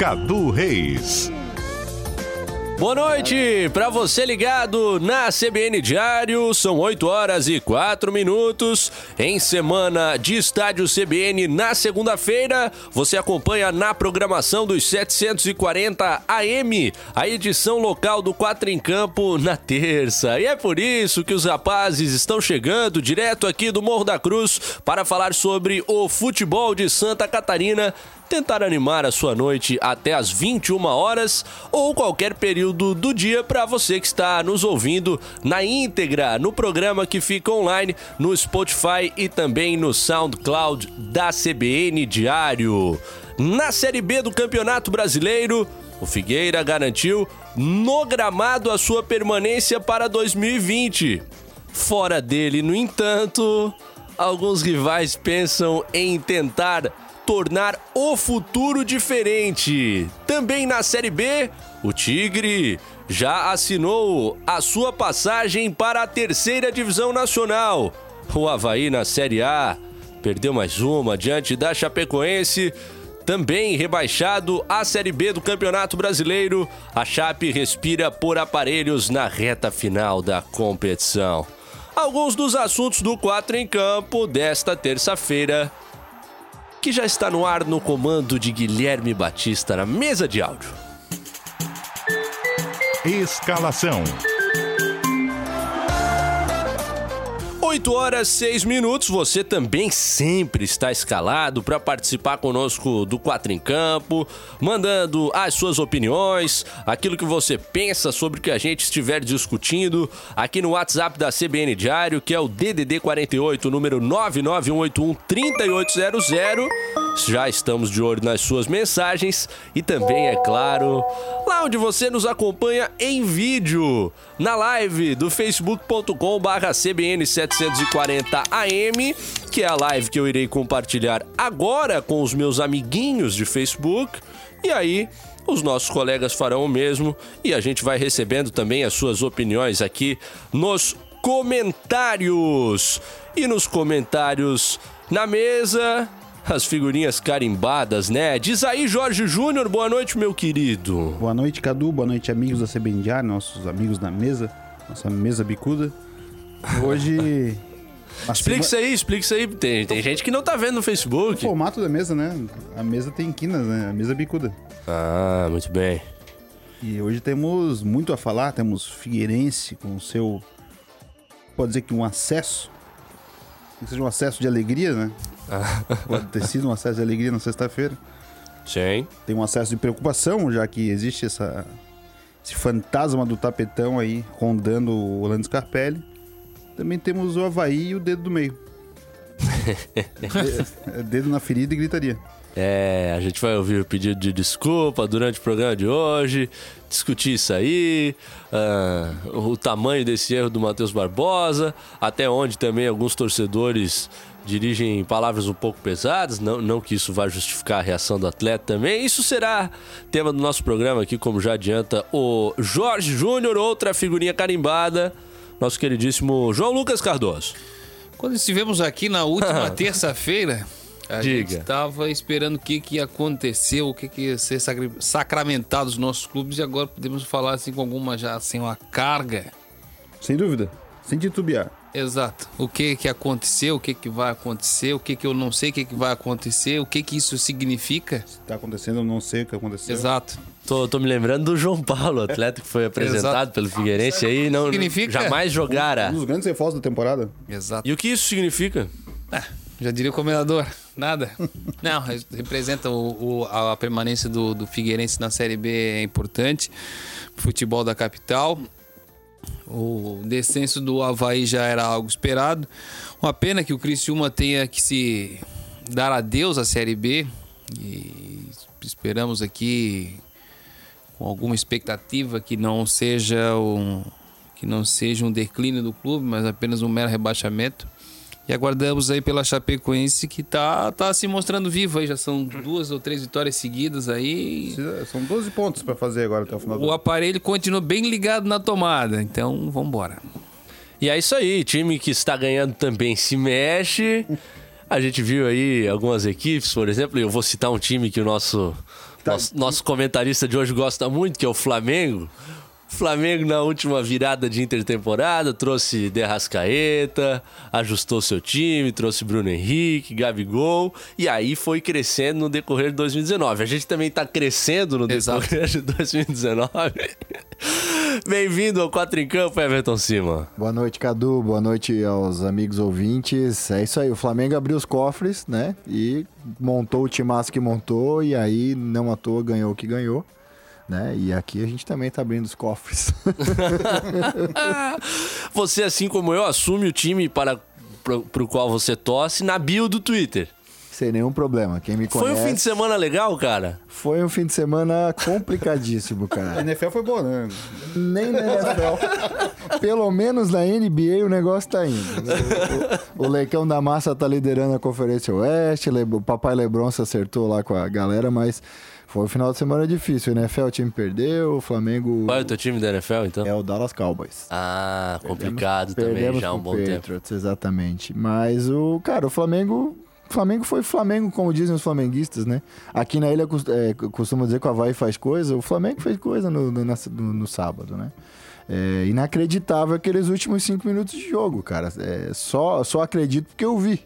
Cadu Reis. Boa noite para você ligado na CBN Diário. São 8 horas e 4 minutos. Em semana de estádio CBN na segunda-feira, você acompanha na programação dos 740 AM a edição local do Quatro em Campo na terça. E é por isso que os rapazes estão chegando direto aqui do Morro da Cruz para falar sobre o futebol de Santa Catarina tentar animar a sua noite até às 21 horas ou qualquer período do dia para você que está nos ouvindo na íntegra no programa que fica online no Spotify e também no SoundCloud da CBN Diário. Na Série B do Campeonato Brasileiro, o Figueira garantiu no gramado a sua permanência para 2020. Fora dele, no entanto, alguns rivais pensam em tentar tornar o futuro diferente. Também na Série B, o Tigre já assinou a sua passagem para a terceira divisão nacional. O Havaí na Série A perdeu mais uma diante da Chapecoense. Também rebaixado à Série B do Campeonato Brasileiro, a Chape respira por aparelhos na reta final da competição. Alguns dos assuntos do 4 em campo desta terça-feira que já está no ar no comando de Guilherme Batista na mesa de áudio. Escalação. 8 horas 6 minutos. Você também sempre está escalado para participar conosco do Quatro em Campo, mandando as suas opiniões, aquilo que você pensa sobre o que a gente estiver discutindo aqui no WhatsApp da CBN Diário, que é o DDD 48, número 99181 3800. Já estamos de olho nas suas mensagens e também, é claro, lá onde você nos acompanha em vídeo, na live do facebook.com/cbn740am, que é a live que eu irei compartilhar agora com os meus amiguinhos de Facebook. E aí, os nossos colegas farão o mesmo e a gente vai recebendo também as suas opiniões aqui nos comentários. E nos comentários na mesa, as figurinhas carimbadas, né? Diz aí, Jorge Júnior, boa noite, meu querido. Boa noite, Cadu. Boa noite, amigos da CBN Diário, nossos amigos na mesa, nossa mesa bicuda. Hoje. Explica isso aí, explica isso aí. Tem, tem gente que não tá vendo no O Facebook. formato da mesa, né? A mesa tem quinas, né? A mesa bicuda. Ah, muito bem. E hoje temos muito a falar. Temos Figueirense com o seu. Pode dizer que um acesso. Que seja um acesso de alegria, né? Pode ter sido um acesso de alegria na sexta-feira. Sim. Tem um acesso de preocupação, já que existe essa, esse fantasma do tapetão aí rondando o Orlando Scarpelli. Também temos o Havaí e o dedo do meio. É, dedo na ferida e gritaria. É, a gente vai ouvir o pedido de desculpa durante o programa de hoje, discutir isso aí, ah, o tamanho desse erro do Matheus Barbosa, até onde também alguns torcedores dirigem palavras um pouco pesadas, não, não que isso vá justificar a reação do atleta também. Isso será tema do nosso programa aqui, como já adianta o Jorge Júnior, outra figurinha carimbada, nosso queridíssimo João Lucas Cardoso. Quando estivemos aqui na última terça-feira, a Diga. gente estava esperando o que, que ia acontecer, o que, que ia ser sacramentado os nossos clubes e agora podemos falar assim com alguma já assim uma carga. Sem dúvida. Sem titubear. Exato. O que que aconteceu, o que que vai acontecer, o que que eu não sei o que que vai acontecer, o que que isso significa. Tá acontecendo, eu não sei o que aconteceu. Exato. Tô, tô me lembrando do João Paulo, atleta que foi apresentado Exato. pelo Figueirense aí, não Significa? jamais jogara. Um dos grandes reforços da temporada. Exato. E o que isso significa? Ah, já diria o comendador, nada. Não, re- representa o, o- a permanência do, do Figueirense na Série B é importante. Futebol da capital. O descenso do Havaí já era algo esperado. Uma pena que o Criciúma tenha que se dar adeus à Série B. E esperamos aqui com alguma expectativa que não seja um que não seja um declínio do clube, mas apenas um mero rebaixamento. E aguardamos aí pela Chapecoense que tá, tá se mostrando viva aí. Já são duas ou três vitórias seguidas aí. São 12 pontos pra fazer agora até o final do O aparelho continua bem ligado na tomada. Então, vamos embora. E é isso aí, time que está ganhando também se mexe. A gente viu aí algumas equipes, por exemplo, e eu vou citar um time que o nosso, nosso, nosso comentarista de hoje gosta muito, que é o Flamengo. Flamengo na última virada de intertemporada trouxe Derrascaeta, ajustou seu time, trouxe Bruno Henrique, Gabigol e aí foi crescendo no decorrer de 2019. A gente também tá crescendo no Exato. decorrer de 2019. Bem-vindo ao Quatro em Campo, Everton Cima. Boa noite, Cadu. Boa noite aos amigos ouvintes. É isso aí. O Flamengo abriu os cofres, né? E montou o timaço que montou. E aí, não à toa, ganhou o que ganhou. Né? E aqui a gente também tá abrindo os cofres. Você, assim como eu, assume o time para pro, pro qual você torce na bio do Twitter. Sem nenhum problema. Quem me Foi conhece. um fim de semana legal, cara? Foi um fim de semana complicadíssimo, A cara. NFL foi boa, né? Nem na NFL. Pelo menos na NBA o negócio tá indo. O, o Leicão da Massa tá liderando a Conferência Oeste, o Papai Lebron se acertou lá com a galera, mas foi um final de semana difícil. O NFL o time perdeu, o Flamengo Qual é o teu time da NFL, então? é o Dallas Cowboys. Ah, complicado também Perdemos já há um pro bom tempo. Patriots, exatamente. Mas o, cara, o Flamengo. Flamengo foi Flamengo, como dizem os flamenguistas, né? Aqui na ilha é, costuma dizer que o Havaí faz coisa, o Flamengo fez coisa no, no, no- no sábado, né? É inacreditável aqueles últimos cinco minutos de jogo, cara. É, só, só acredito porque eu vi.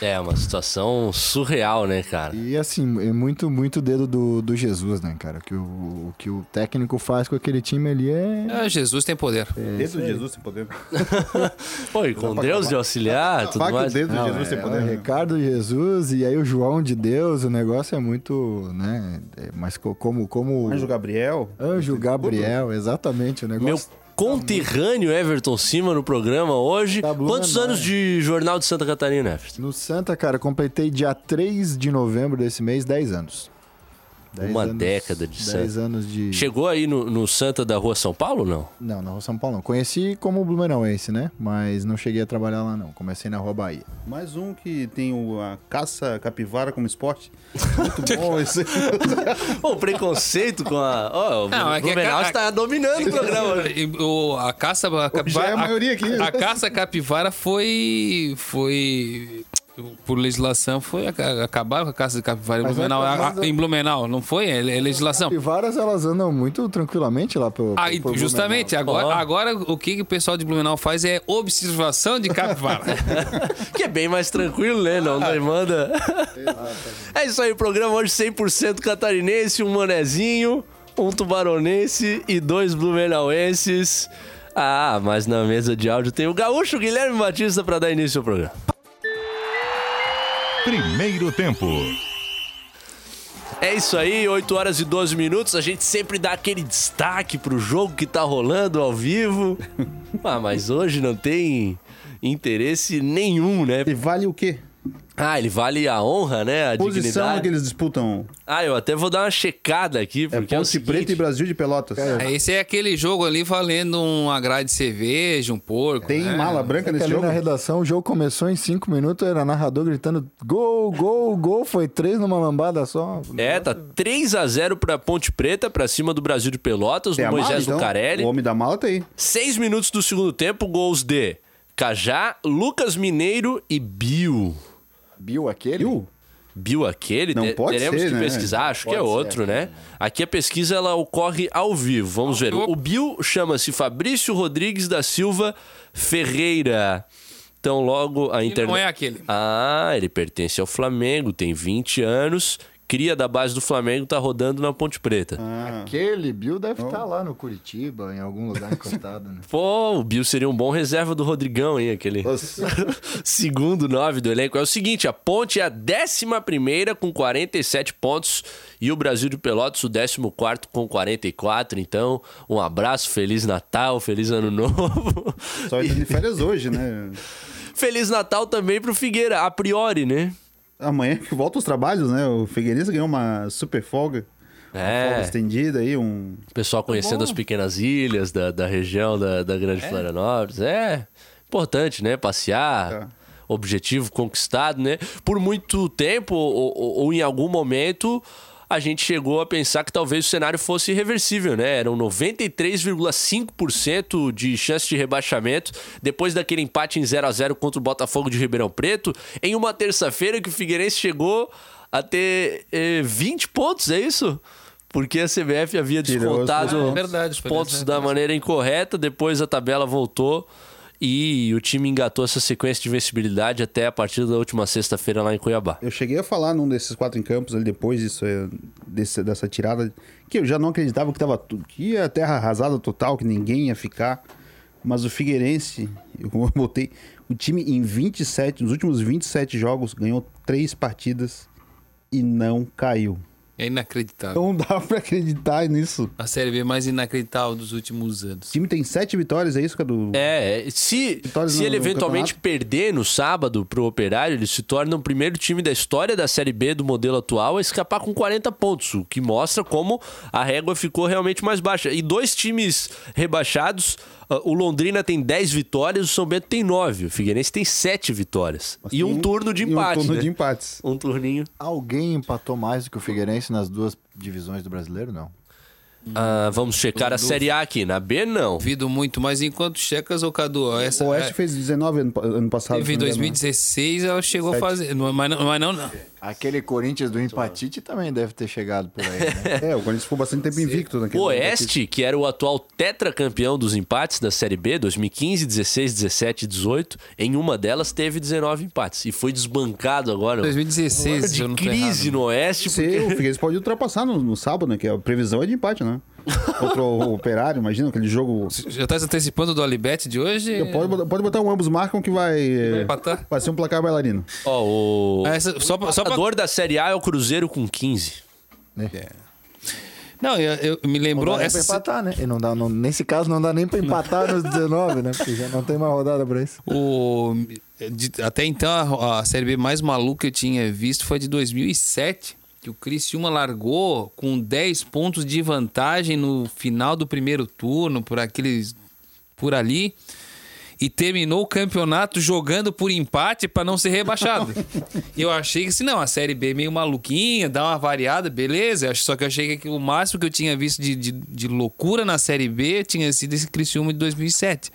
É, uma situação surreal, né, cara? E assim, é muito, muito dedo do, do Jesus, né, cara? O que o, o que o técnico faz com aquele time ali é. Ah, Jesus tem poder. Dedo de Jesus sem poder. Pô, e com Deus de auxiliar, tudo Faca o mais. dedo de Não, Jesus é, sem é poder. né? Ricardo Jesus e aí o João de Deus, o negócio é muito, né? é, mas co- como como Anjo Gabriel. Anjo Gabriel, exatamente o Meu negócio. Conterrâneo Everton Cima no programa hoje. Tá Quantos né, anos de Jornal de Santa Catarina, Everton? No Santa, cara, completei dia 3 de novembro desse mês 10 anos. Dez Uma anos- década de 10 Santa. anos de Chegou aí no, no Santa da Rua São Paulo, não? Não, na Rua São Paulo não. Conheci como Blumenauense, né? Mas não cheguei a trabalhar lá não. Comecei na Rua Bahia. Mais um que tem a caça capivara como esporte. Muito bom esse. O preconceito com a. Ó, o Não, é que a Blumenau ca- está dominando o programa o- a caça a capivara, Já é a maioria aqui. A, a caça capivara foi foi por legislação foi ac- acabar com a caça de capivara em é- Blumenau, A- a- em Blumenau, não foi? É, é legislação. Capivaras, elas andam muito tranquilamente lá pelo Ah, por justamente, Blumenau. agora, agora o que, que o pessoal de Blumenau faz é observação de capivara. Que é bem mais tranquilo, né? Não demanda. É isso aí, o programa hoje 100% catarinense, um manezinho, um tubaronense e dois blumenauenses. Ah, mas na mesa de áudio tem o gaúcho Guilherme Batista para dar início ao programa. Primeiro tempo. É isso aí, 8 horas e 12 minutos. A gente sempre dá aquele destaque pro jogo que tá rolando ao vivo. Ah, mas hoje não tem interesse nenhum, né? E vale o quê? Ah, ele vale a honra, né? A Posição dignidade. que eles disputam. Ah, eu até vou dar uma checada aqui, É porque é, o Ponte seguinte... Preta e Brasil de Pelotas. É, Esse é aquele jogo ali valendo uma grade de cerveja, um porco. Tem né? mala branca É nesse ali jogo? na redação, o jogo começou em 5 minutos, era narrador gritando gol, gol, gol, foi três numa lambada só. É, tá 3 a 0 pra Ponte Preta, pra cima do Brasil de Pelotas, Tem do a mala, Moisés então? Lucarelli. O homem da mala tá aí. 6 minutos do segundo tempo, gols de Cajá, Lucas Mineiro e Bill. Bill aquele? Viu? Bill aquele? Não pode Teremos ser, que né? pesquisar, acho que é Pode ser, outro, né? Aqui a pesquisa ela ocorre ao vivo. Vamos ver. O Bill chama-se Fabrício Rodrigues da Silva Ferreira. Então logo a internet. não é aquele. Ah, ele pertence ao Flamengo, tem 20 anos, cria da base do Flamengo, tá rodando na Ponte Preta. Ah, Aquele Bill deve estar lá no Curitiba, em algum lugar encostado, né? Pô, o Bill seria um bom reserva do Rodrigão, hein? Aquele segundo nove do elenco. É o seguinte: a Ponte é a 11 com 47 pontos e o Brasil de Pelotas o 14 com 44. Então, um abraço, Feliz Natal, Feliz Ano Novo. só de férias hoje, né? Feliz Natal também pro Figueira, a priori, né? Amanhã que volta os trabalhos, né? O Figueirense ganhou uma super folga. Folga É, estendida aí, um... pessoal conhecendo as pequenas ilhas da, da região da, da Grande Florianópolis. É importante, né? Passear. É. Objetivo conquistado, né? Por muito tempo ou, ou- ou em algum momento, a gente chegou a pensar que talvez o cenário fosse irreversível, né? Eram 93,5% de chance de rebaixamento depois daquele empate em 0 a 0 contra o Botafogo de Ribeirão Preto, em uma terça-feira que o Figueirense chegou a ter eh, 20 pontos, é isso? Porque a CBF havia os descontado pontos. os Verdade, foi pontos verdade. da maneira incorreta, depois a tabela voltou e o time engatou essa sequência de vencibilidade até a partir da última sexta-feira lá em Cuiabá. Eu cheguei a falar num desses quatro em campos ali depois disso, é, desse- dessa tirada, que eu já não acreditava que tava tudo, que ia terra arrasada total, que ninguém ia ficar. Mas o Figueirense, eu botei, o time em 27, nos últimos 27 jogos, ganhou três partidas e não caiu. É inacreditável. Não dá pra acreditar nisso. A Série B mais inacreditável dos últimos O anos. time tem sete vitórias, é isso, Cadu? É, se, Vitórias se no- ele no eventualmente campeonato? perder no sábado pro Operário, ele se torna o primeiro time da história da Série B do modelo atual a escapar com 40 pontos, o que mostra como a régua ficou realmente mais baixa. E dois times rebaixados, o Londrina tem 10 vitórias, o São Bento tem 9, o Figueirense tem 7 vitórias. Mas e um turno de empate, Um turno né? de empates. Um turninho. Alguém empatou mais do que o Figueirense nas duas divisões do brasileiro? Não. Ah, vamos checar a Série A aqui. Na B, não. Duvido muito, mas enquanto checas, ô Cadu, essa. o Oeste é, fez 19 ano, ano passado. Teve se em não me engano, né? 2016, ela chegou Sete. a fazer. Mas não, mas não, não. Aquele Corinthians do empatite também deve ter chegado por aí, né? É, o Corinthians ficou bastante tempo invicto naquele O Oeste, que era o atual tetracampeão dos empates da Série B, 2015, 16, 17 e 18, em uma delas teve 19 empates. E foi desbancado agora. 2016, se eu de não crise errado. no Oeste, Se porque... o Figueirense pode ultrapassar no, no sábado, né? Que a previsão é de empate, né? Contra o Operário, imagina aquele jogo. Já tá se antecipando do Alibete de hoje? Pode, botar- pode botar um ambos marcam que vai. Vai é, empatar? Vai ser um placar bailarino. Ó, o Ah, essa- só o só pra- da Série A é o Cruzeiro com 15. Não, eu, eu- me Não lembrou. dá nem essa, pra empatar, né? E não dá, não- nesse caso, não dá nem pra empatar nos 19, né? Porque já não tem mais rodada pra isso. O, de- até então, a, a Série B mais maluca que eu tinha visto foi de 2007, que o Criciúma largou com 10 pontos de vantagem no final do primeiro turno, por aqueles por ali, e terminou o campeonato jogando por empate para não ser rebaixado. E eu achei que, assim, não, a Série B é meio maluquinha, dá uma variada, beleza. Só que eu achei que o máximo que eu tinha visto de, de, de loucura na Série B tinha sido esse Criciúma de 2007.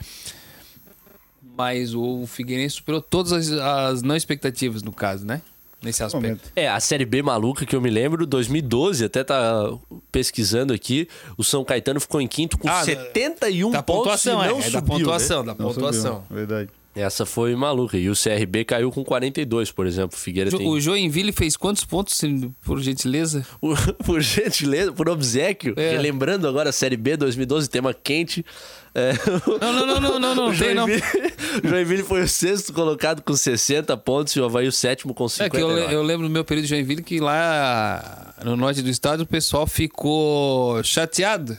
Mas o Figueirense superou todas as, as não expectativas, no caso, né? Nesse aspecto. Momento. É, a Série B maluca que eu me lembro, 2012, até tá pesquisando aqui, o São Caetano ficou em quinto com Ah, 71 Da pontos pontuação, e é. não é subiu, da pontuação, né? da Não pontuação. subiu, Verdade. Essa foi maluca. E o CRB caiu com 42, por exemplo. O Figueira Jo- tem... O Joinville fez quantos pontos, por gentileza? Por, por gentileza, por obsequio, É. relembrando agora a Série B 2012, tema quente. É, Não, não, não, não, não, não, o tem não. Joinville, o Joinville foi o sexto colocado com 60 pontos e o Havaí o sétimo com É 50. que eu, eu lembro no meu período de Joinville que lá no norte do estado o pessoal ficou chateado,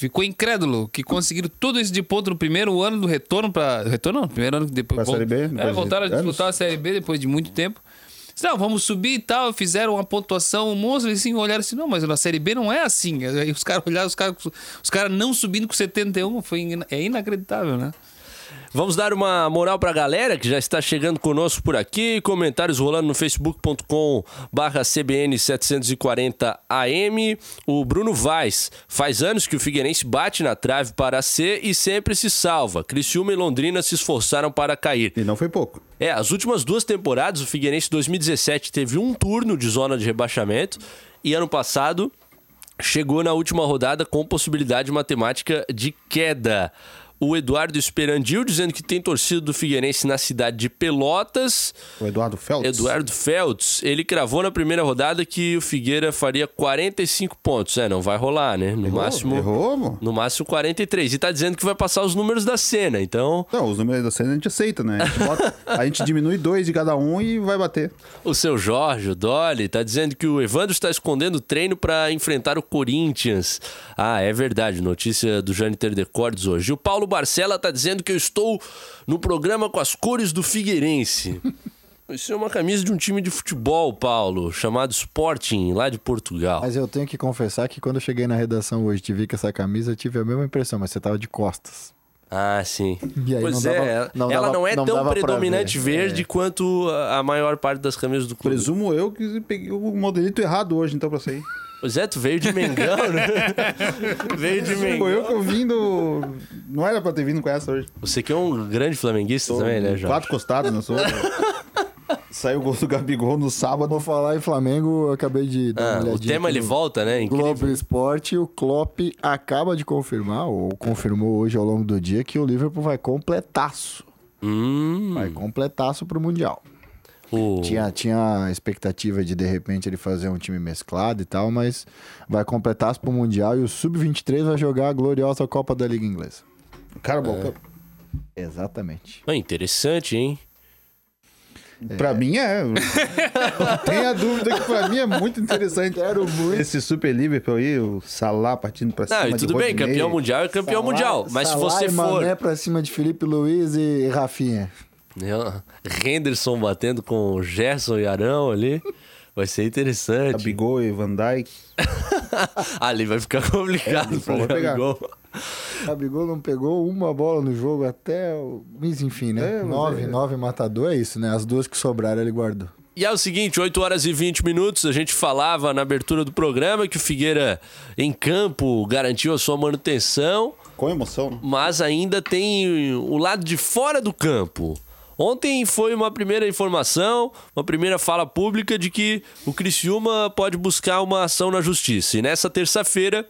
ficou incrédulo, que conseguiram tudo isso de ponto no primeiro ano do retorno para retorno não, primeiro ano que depois Pra Série B, É, depois de voltaram a disputar a Série B depois de muito tempo. Não, vamos subir e tal. Fizeram uma pontuação, um monstro, eles assim, olharam assim, não, mas na Série B não é assim. Aí os caras olharam, os caras os caras não subindo com 71, foi, ina- é inacreditável, né? Vamos dar uma moral pra galera que já está chegando conosco por aqui. Comentários rolando no facebook.com barra CBN 740AM. O Bruno Vaz. Faz anos que o Figueirense bate na trave para ser e sempre se salva. Criciúma e Londrina se esforçaram para cair. E não foi pouco. É, as últimas duas temporadas, o Figueirense 2017 teve um turno de zona de rebaixamento e ano passado chegou na última rodada com possibilidade matemática de queda. O Eduardo Esperandil dizendo que tem torcida do Figueirense na cidade de Pelotas. O Eduardo Feltz. Eduardo Feltz, ele cravou na primeira rodada que o Figueira faria 45 pontos. É, não vai rolar, né? No Errou? máximo. Errou? No máximo 43. E tá dizendo que vai passar os números da cena, então. Não, os números da cena a gente aceita, né? A gente, bota- a gente diminui dois de cada um e vai bater. O seu Jorge, o Dolly, tá dizendo que o Evandro está escondendo o treino para enfrentar o Corinthians. Ah, é verdade. Notícia do Jâniter Decordes hoje. O Paulo Barcela tá dizendo que eu estou no programa com as cores do Figueirense. Isso é uma camisa de um time de futebol, Paulo, chamado Sporting, lá de Portugal. Mas eu tenho que confessar que quando eu cheguei na redação hoje e te vi com essa camisa, eu tive a mesma impressão, mas você tava de costas. Ah, sim. E aí pois não é, dava- não ela dava- não é não tão dava predominante ver. verde É. quanto a a maior parte das camisas do clube. Presumo eu que peguei o modelito errado hoje, então, pra sair. Pois é, tu veio de Mengão, né? veio de Mengão. Foi eu que eu vim do... Não era pra ter vindo com essa hoje. Você que é um grande flamenguista também, né, Jorge? Quatro costados, não sou? Saiu o gol do Gabigol no sábado. Vou falar em Flamengo, eu acabei de dar Ah, uma o tema ele volta, né? Globo Incrível. Esporte, o Klopp acaba de confirmar, ou confirmou hoje ao longo do dia, que o Liverpool vai completaço. Hum, Vai completaço pro Mundial. O... Tinha, tinha a expectativa de, de repente, ele fazer um time mesclado e tal, mas vai completaço pro Mundial e o Sub-23 vai jogar a gloriosa Copa da Liga Inglesa. Cara, bom, Exatamente. Ah, interessante, hein? pra mim é. Não tenha dúvida que pra mim é muito interessante. Quero muito. Esse Super Liverpool aí, o Salah partindo pra cima Não, e de tudo bem, campeão mundial é campeão mundial. Mas se Salah você e for. Mané pra cima de Felipe Luiz e Rafinha. Né, Henderson batendo com Gerson e Arão ali. Vai ser interessante. Gabigol e Van Dijk. ali vai ficar complicado É, pro. Gabigol. Gabigol não pegou uma bola no jogo até. o- Mas enfim, né? É, mas nove, é- nove matador é isso, né? As duas que sobraram ele guardou. E é o seguinte, 8 horas e 20 minutos, a gente falava na abertura do programa que o Figueira em campo garantiu a sua manutenção, Com emoção, né? mas ainda tem o lado de fora do campo. Ontem foi uma primeira informação, uma primeira fala pública de que o Criciúma pode buscar uma ação na justiça. E nessa terça-feira,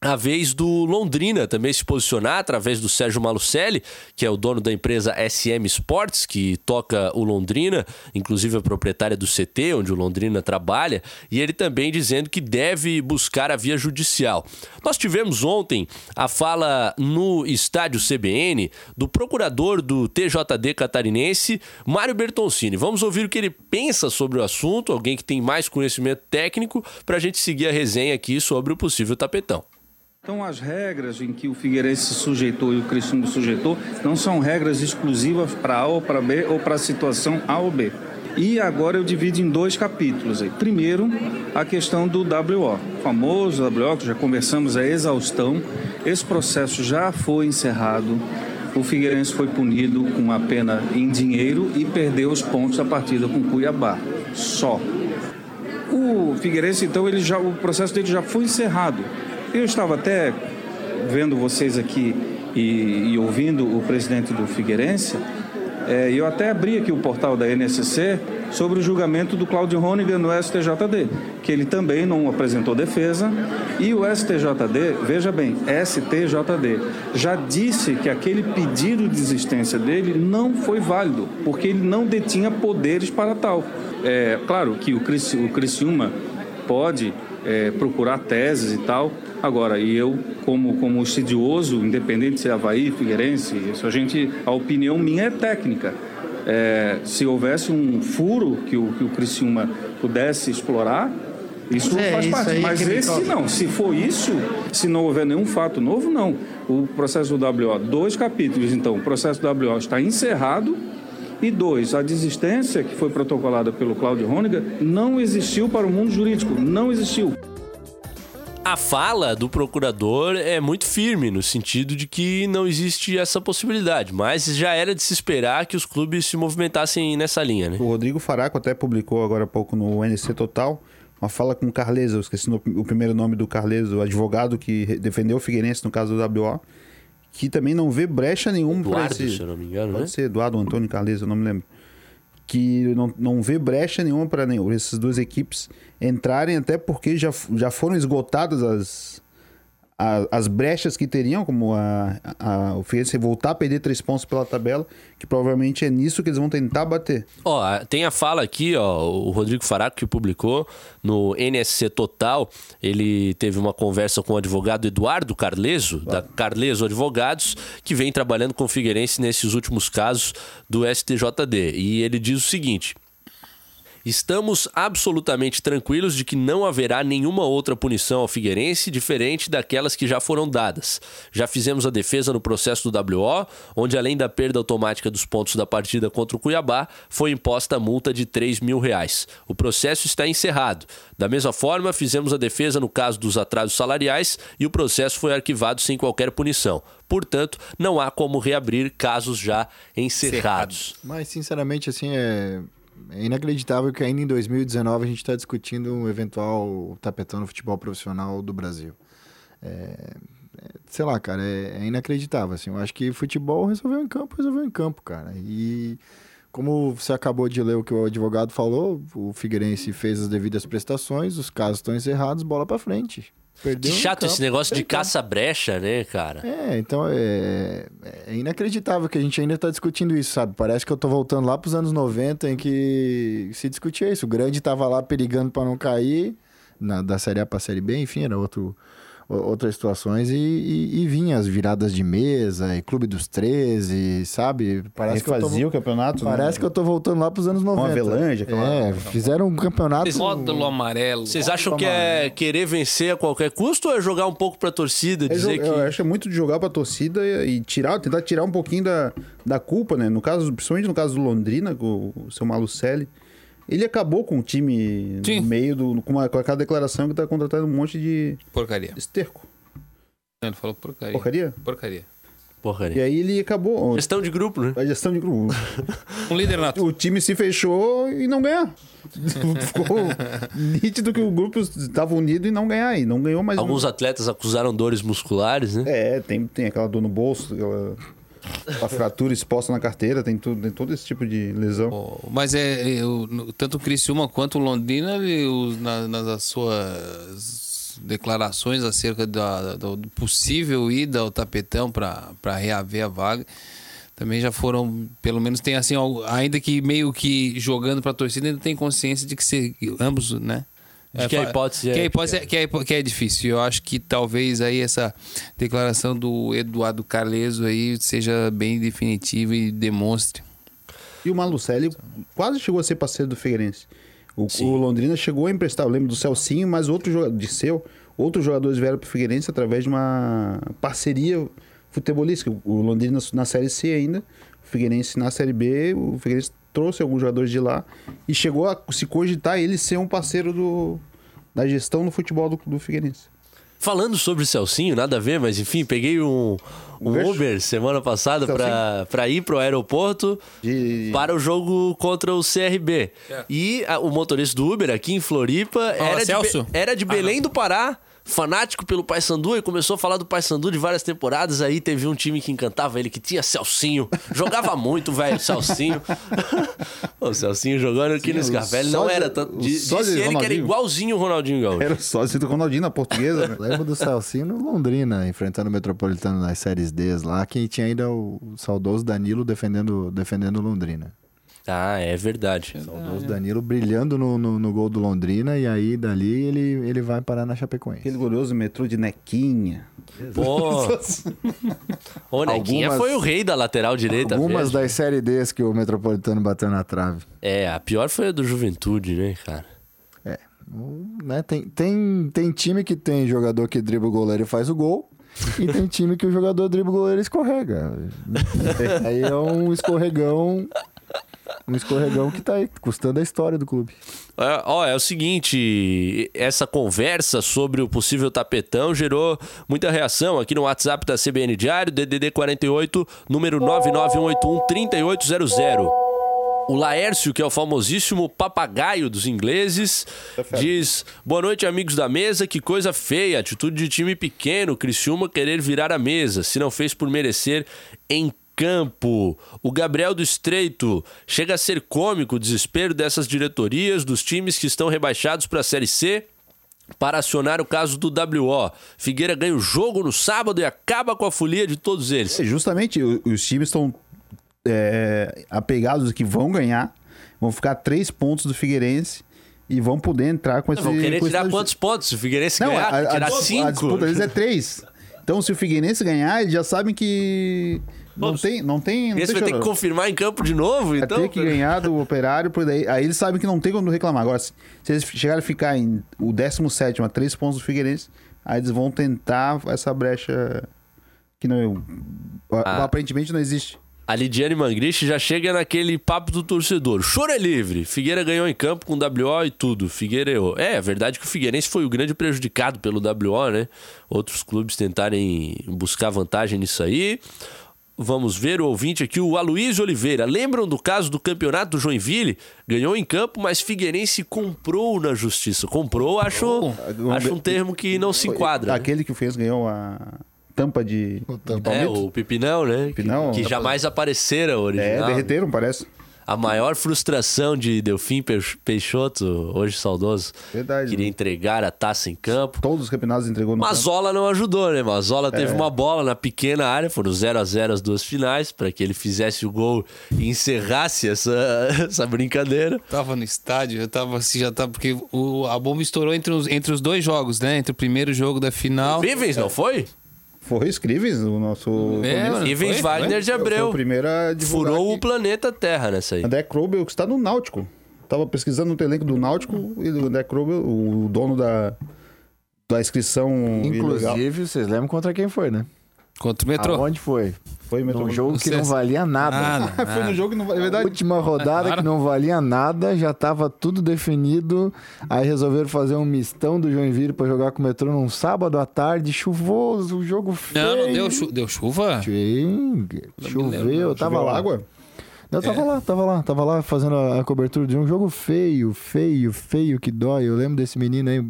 a vez do Londrina também se posicionar através do Sérgio Malucelli, que é o dono da empresa SM Sports, que toca o Londrina, inclusive a proprietária do CT, onde o Londrina trabalha, e ele também dizendo que deve buscar a via judicial. Nós tivemos ontem a fala no estádio CBN do procurador do TJD catarinense, Mário Bertoncini. Vamos ouvir o que ele pensa sobre o assunto, alguém que tem mais conhecimento técnico, para a gente seguir a resenha aqui sobre o possível tapetão. Então, as regras em que o Figueirense se sujeitou e o Criciúma sujeitou não são regras exclusivas para A ou para B ou para a situação A ou B. E agora eu divido em dois capítulos. Aí. Primeiro, a questão do WO, o famoso WO, que já conversamos a exaustão. Esse processo já foi encerrado. O Figueirense foi punido com uma pena em dinheiro e perdeu os pontos da partida com Cuiabá. Só. O Figueirense, então, ele já, o processo dele já foi encerrado. Eu estava até vendo vocês aqui e, e ouvindo o presidente do Figueirense, é, eu até abri aqui o portal da NSC sobre o julgamento do Cláudio Ronigan no STJD, que ele também não apresentou defesa, e o STJD, veja bem, STJD, já disse que aquele pedido de desistência dele não foi válido, porque ele não detinha poderes para tal. É, claro que o Criciúma pode é, procurar teses e tal. Agora, e eu, como, como estudioso, independente se é Havaí, Figueirense, isso a gente, a opinião minha é técnica. É, se houvesse um furo que o, que o Criciúma pudesse explorar, isso É, faz isso parte. Mas esse não. Se for isso, se não houver nenhum fato novo, não. O processo do WO, dois capítulos, então, o processo do WO está encerrado. E dois, a desistência que foi protocolada pelo Cláudio Rôniga não existiu para o mundo jurídico, não existiu. A fala do procurador é muito firme, no sentido de que não existe essa possibilidade, mas já era de se esperar que os clubes se movimentassem nessa linha, né? O Rodrigo Faraco até publicou agora há pouco no NC Total uma fala com o Carles, eu esqueci o primeiro nome do Carles, o advogado que defendeu o Figueirense no caso do WO, que também não vê brecha nenhuma para esse... se eu não me engano, Pode né? ser Eduardo Antônio Carles, eu não me lembro. Que não, não vê brecha nenhuma para essas duas equipes entrarem, até porque já, já foram esgotadas as, a- as brechas que teriam, como a, a, o Figueirense voltar a perder três pontos pela tabela, que provavelmente é nisso que eles vão tentar bater. Ó, tem a fala aqui, ó, o Rodrigo Faraco que publicou no NSC Total. Ele teve uma conversa com o advogado Eduardo Carleso, da Carleso Advogados, que vem trabalhando com o Figueirense nesses últimos casos do STJD. E ele diz o seguinte: Estamos absolutamente tranquilos de que não haverá nenhuma outra punição ao Figueirense diferente daquelas que já foram dadas. Já fizemos a defesa no processo do WO, onde além da perda automática dos pontos da partida contra o Cuiabá, foi imposta a multa de 3 mil reais. O processo está encerrado. Da mesma forma, fizemos a defesa no caso dos atrasos salariais e o processo foi arquivado sem qualquer punição. Portanto, não há como reabrir casos já encerrados. Mas, sinceramente, assim, é... é inacreditável que ainda em 2019 a gente está discutindo um eventual tapetão no futebol profissional do Brasil. É, é, sei lá, cara, é, é, inacreditável. Assim. Eu acho que futebol resolveu em campo, resolveu em campo, cara. E como você acabou de ler o que o advogado falou, o Figueirense fez as devidas prestações, os casos estão encerrados, bola para frente. Perdeu que chato esse negócio de caça-brecha, né, cara? É, então é, é inacreditável que a gente ainda está discutindo isso, sabe? Parece que eu tô voltando lá para os anos 90 em que se discutia isso. O grande estava lá perigando para não cair, na, da Série A para a Série B, enfim, era outro, outras situações e, e, e, vinha as viradas de mesa e Clube dos 13, sabe? Parece que fazia tô, o campeonato. Né? Parece né? que eu tô voltando lá pros anos 90. Uma Avelange, aquela... É, fizeram um campeonato... Módulo amarelo. Vocês acham que é querer vencer a qualquer custo ou é jogar um pouco pra torcida? É dizer é, que... Eu acho é muito de jogar pra torcida e, tirar, tentar tirar um pouquinho da, da culpa, né? No caso, principalmente no caso do Londrina, com o seu Malucelli. Ele acabou com o time Sim. no meio do. Com, uma, com aquela declaração que tá contratando um monte de. Porcaria. Esterco. Ele falou porcaria. Porcaria? Porcaria. Porcaria. E aí ele acabou. Gestão de grupo, né? A gestão de grupo. um líder nato. O time se fechou e não ganhar. Ficou nítido que o grupo estava unido e não ganhar. E não ganhou mais. Alguns um... atletas acusaram dores musculares, né? É, tem, tem aquela dor no bolso, aquela a fratura exposta na carteira, tem, tudo, tem todo esse tipo de lesão. Oh, mas é, é tanto o Criciúma quanto o Londrina, na, nas suas declarações acerca da, do, do possível ida ao tapetão para reaver a vaga, também já foram, pelo menos tem assim, ainda que meio que jogando para a torcida, ainda tem consciência de que se, ambos, né? É, que a hipótese, que a hipótese é, que, é, que é difícil. Eu acho que talvez aí essa declaração do Eduardo Carleso aí seja bem definitiva e demonstre. E o Malucelli quase chegou a ser parceiro do Figueirense. O, o, Londrina chegou a emprestar, eu lembro do Celcinho, mas outro jogador, de seu, outros jogadores vieram para o Figueirense através de uma parceria futebolística. O Londrina na Série C ainda, o Figueirense na Série B, o Figueirense trouxe alguns jogadores de lá e chegou a se cogitar ele ser um parceiro do, da gestão do futebol do, do Figueirense. Falando sobre o Celcinho, nada a ver, mas enfim, peguei um, um Uber semana passada para ir para o aeroporto de... para o jogo contra o CRB. É. E a, o motorista do Uber aqui em Floripa era, de, era de Belém ah, do Pará fanático pelo Paysandu e começou a falar do Paysandu de várias temporadas. Aí teve um time que encantava ele, que tinha Celcinho. Jogava muito, velho, Celcinho. o Celcinho jogando aqui no Scarpelli não era tanto. Disse ele que era igualzinho o Ronaldinho Gaúcho. Era sócio do Ronaldinho na portuguesa. Né? Lembro do Celcinho no Londrina, enfrentando o Metropolitano nas séries D lá, que tinha ainda o saudoso Danilo defendendo, defendendo Londrina. Ah, é verdade. Saudoso Danilo brilhando no, no, no, gol do Londrina e aí dali ele, ele vai parar na Chapecoense. Aquele glorioso metrô de Nequinha. Pô! o Nequinha algumas, foi o rei da lateral direita. Algumas das séries Ds que o Metropolitano bateu na trave. É, a pior foi a do Juventude, né, cara? É. Né, tem, tem, tem time que tem jogador que dribla o goleiro e faz o gol. E tem time que o jogador dribla o goleiro e escorrega. aí é um escorregão um escorregão que tá aí, custando a história do clube. É, ó, é o seguinte, essa conversa sobre o possível tapetão gerou muita reação aqui no WhatsApp da CBN Diário, DDD 48, número 991813800. O Laércio, que é o famosíssimo papagaio dos ingleses, diz: Boa noite, amigos da mesa. Que coisa feia, atitude de time pequeno, Criciúma querer virar a mesa. Se não fez por merecer, em campo. O Gabriel do Estreito chega a ser cômico o desespero dessas diretorias dos times que estão rebaixados para a Série C para acionar o caso do WO. Figueira ganha o jogo no sábado e acaba com a folia de todos eles. É, justamente, os times estão é, apegados que vão ganhar, vão ficar três pontos do Figueirense e vão poder entrar com esse... Vão querer tirar quantos pontos? Se o Figueirense Não, ganhar, a, a, tirar cinco? A disputa deles é três. Então, se o Figueirense ganhar, eles já sabem que não tem, não tem. Não Esse tem vai ter que confirmar em campo de novo, vai então? Vai ter que ganhar do operário, por daí. Aí eles sabem que não tem como reclamar. Agora, se, se eles chegarem a ficar em o 17 a 3 pontos do Figueirense, aí eles vão tentar essa brecha que não. Ah. Aparentemente não existe. A Lidiane Mangrich já chega naquele papo do torcedor. Choro é livre. Figueira ganhou em campo com WO e tudo. Figueira errou. É, é verdade que o Figueirense foi o grande prejudicado pelo WO, né? Outros clubes tentarem buscar vantagem nisso aí. Vamos ver o ouvinte aqui, o Aloysio Oliveira. Lembram do caso do campeonato do Joinville? Ganhou em campo, mas Figueirense comprou na justiça. Comprou, acho, acho um termo que não se enquadra. né? Aquele que fez ganhou a tampa de, de É, o Pipinão, né? Que- Pipinão. que, jamais apareceram É, original. derreteram, parece. A maior frustração de Delfim Peix- Peixoto, hoje saudoso. Verdade. Queria entregar a taça em campo. Todos os campeonatos entregou no campo. Mazola não ajudou, né? Mazola É. teve uma bola na pequena área, foram 0 a 0 as duas finais, para que ele fizesse o gol e encerrasse essa, essa brincadeira. Tava no estádio, eu tava assim, já tava. Porque o, a bomba estourou entre os, entre os dois jogos, né? Entre o primeiro jogo da final. Vivens, não foi? Foi o Scrivens, o nosso. É, comista. mano. Ivens foi? Wagner de o Abreu. primeiro a divulgar Furou o aqui. planeta Terra nessa aí. André Krobel, que está no Náutico. Tava pesquisando no elenco do Náutico e o André Krobel, o dono da, da inscrição ilegal. Inclusive, vocês lembram contra quem foi, né? Contra o metrô. Aonde foi? Foi Num mesmo. jogo que não valia nada. Nada. Foi no jogo que não é verdade. Última rodada Claro. que não valia nada, já tava tudo definido. Aí resolveram fazer um mistão do Joinville pra jogar com o metrô num sábado à tarde, chuvoso, jogo feio. Não, não deu, chu- deu chuva? Sim, choveu, eu tava Choveu lá. água? Eu tava lá, tava lá, tava lá fazendo a, a cobertura de um jogo feio, feio, feio que dói. Eu lembro desse menino aí.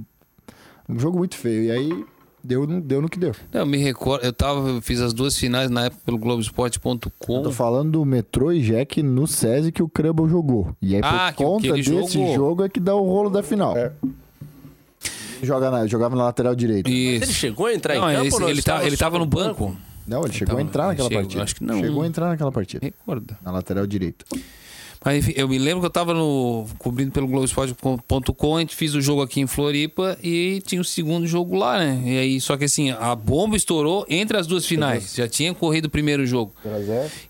Um jogo muito feio. E aí deu, no- deu no que deu. Não, eu me recordo. Eu tava, eu fiz as duas finais na época pelo Globoesporte.com. tô falando do Metrô e Jack no SESI que o Crumble jogou. E aí, Ah, por que- conta que ele desse jogou. jogo é que dá o rolo da final. É. Joga na- jogava na lateral direita. Ele Isso. chegou a entrar Não, em campo ele, ou não? ele, Estava tá, ele tava no banco. Não, ele chegou Então, a entrar naquela chegou, partida. acho que não. Chegou a entrar naquela partida. Recorda. Na lateral direita. Mas enfim, eu me lembro que eu tava no, cobrindo pelo Globoesporte.com, a gente fez o jogo aqui em Floripa e tinha o segundo jogo lá, né? E aí, só que assim, a bomba estourou entre as duas finais. Já tinha corrido o primeiro jogo.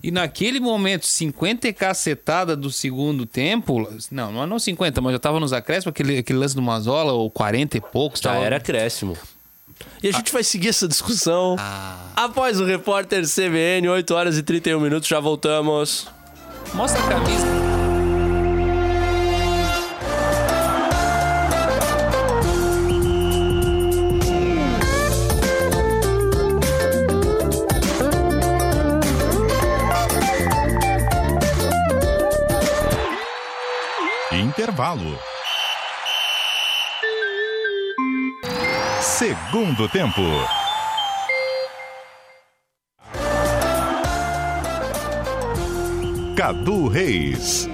E naquele momento, 50 e cacetada do segundo tempo, não, não é não 50, mas já tava nos acréscimos, aquele, aquele lance do Mazola, ou 40 e poucos. Já tava- era acréscimo. E a gente vai seguir essa discussão Ah. após o repórter CBN, 8 horas e 31 minutos. Já voltamos. Mostra a camisa. Intervalo. Segundo tempo. Cadu Reis.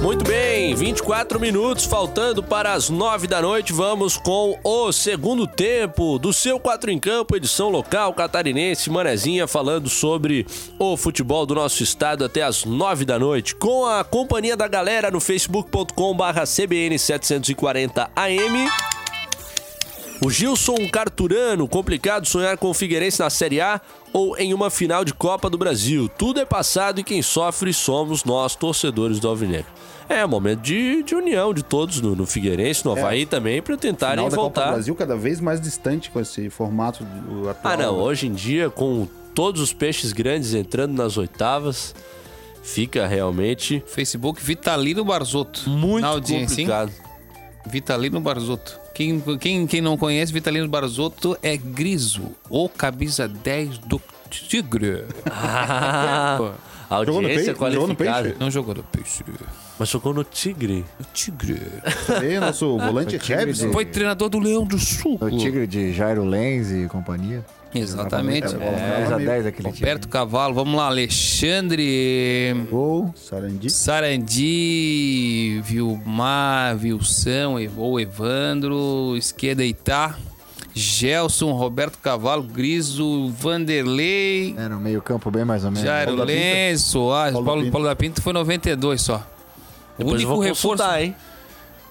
Muito bem, 24 minutos faltando para as 9 da noite. Vamos com o segundo tempo do seu 4 em Campo, edição local catarinense. Manezinha falando sobre o futebol do nosso estado até as 9 da noite. Com a companhia da galera no facebook.com/barra CBN740AM. O Gilson Carturano, complicado sonhar com o Figueirense na Série A ou em uma final de Copa do Brasil. Tudo é passado e quem sofre somos nós, torcedores do Alvinegro. É momento de, de união de todos no, no Figueirense, no Havaí também, para tentarem Final da Copa do voltar. Brasil cada vez mais distante com esse formato do atual. Ah, não, hoje em dia, com todos os peixes grandes entrando nas oitavas, fica realmente Facebook Vitalino Barzotto. muito hein? complicado. Vitalino Barzotto. Quem, quem, quem não conhece, Vitalino Barzotto é Griso, ou camisa 10 do Tigre. Ah, Jogou no audiência peixe? Jogou no peixe? Não jogou no peixe. Mas jogou no Tigre. O Tigre. E nosso volante Rebs. Foi treinador do Leão do Sul. O Tigre de Jairo Lenz e companhia. Exatamente. É, 10 a meio- 10 aquele time. Roberto Cavalo, vamos lá, Alexandre Gol. Sarandi. Sarandi, Vilmar, Vilsão, ou Evandro, esquerda Itá, Gelson, Roberto Cavalo, Griso, Vanderlei, Era um meio campo bem mais ou menos. Jairo. Lenz, Soares, Paulo Paulo, da Pinta. Paulo da Pinta foi 92 só. O Depois eu único vou reforço. hein?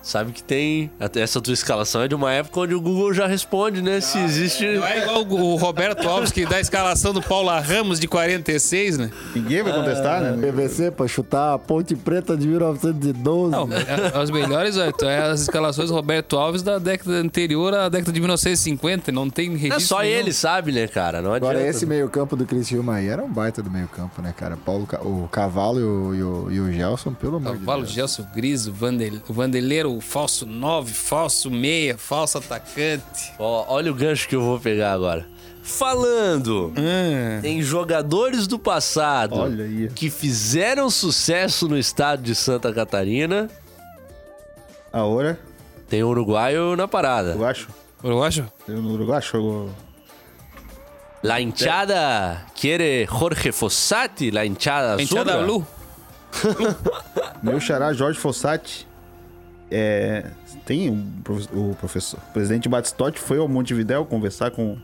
Sabe que tem. Essa tua escalação é de uma época onde o Google já responde, né? Se existe. Não é igual o Roberto Alves que dá a escalação do Paulo Ramos de 46, né? Ninguém vai contestar, né? PVC pra chutar a Ponte Preta de 1912. Não, é- as melhores Arthur, é as escalações do Roberto Alves da década anterior à década de 1950. Não tem registro. É só nenhum. ele sabe, né, cara? Não adianta. Agora, esse meio-campo do Criciúma aí era um baita do meio-campo, né, cara? Paulo, o Cavalo e o, e o, e o Gelson, pelo amor Cavalo, de Deus. Gelson Gris, Vandel, Vandeleiro, o falso 9, falso meia, falso atacante. Ó, olha o gancho que eu vou pegar agora. Falando Ah, em jogadores do passado Olha aí. que fizeram sucesso no estado de Santa Catarina, A hora, tem um uruguaio na parada. eu acho. uruguaio? Eu no Uruguai jogou. La hinchada quiere Jorge Fossati, la hinchada azul. Blue. Meu xará Jorge Fossati. É, tem um profe- o professor. O presidente Batistotti foi ao Montevidéu conversar com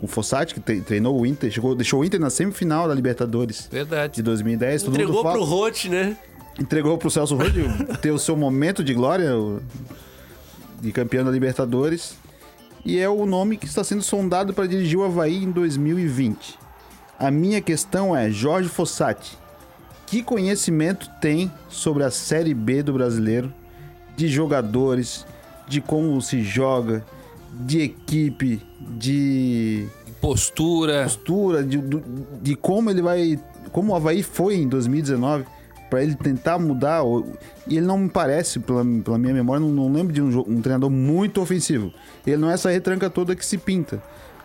o Fossati, que tre- treinou o Inter, chegou, deixou o Inter na semifinal da Libertadores de Verdade. 2010. Todo Entregou mundo fala- pro Rote, né? entregou pro Celso Roth ter o seu momento de glória o- de campeão da Libertadores. E é o nome que está sendo sondado para dirigir o Havaí em 2020. A minha questão é, Jorge Fossati, que conhecimento tem sobre a Série B do brasileiro, de jogadores, de como se joga, de equipe, de Postura. postura, de, de como ele vai. Como o Havaí foi em 2019, pra ele tentar mudar. E ele não me parece, pela, pela minha memória, não, não lembro de um, um treinador muito ofensivo. Ele não é essa retranca toda que se pinta.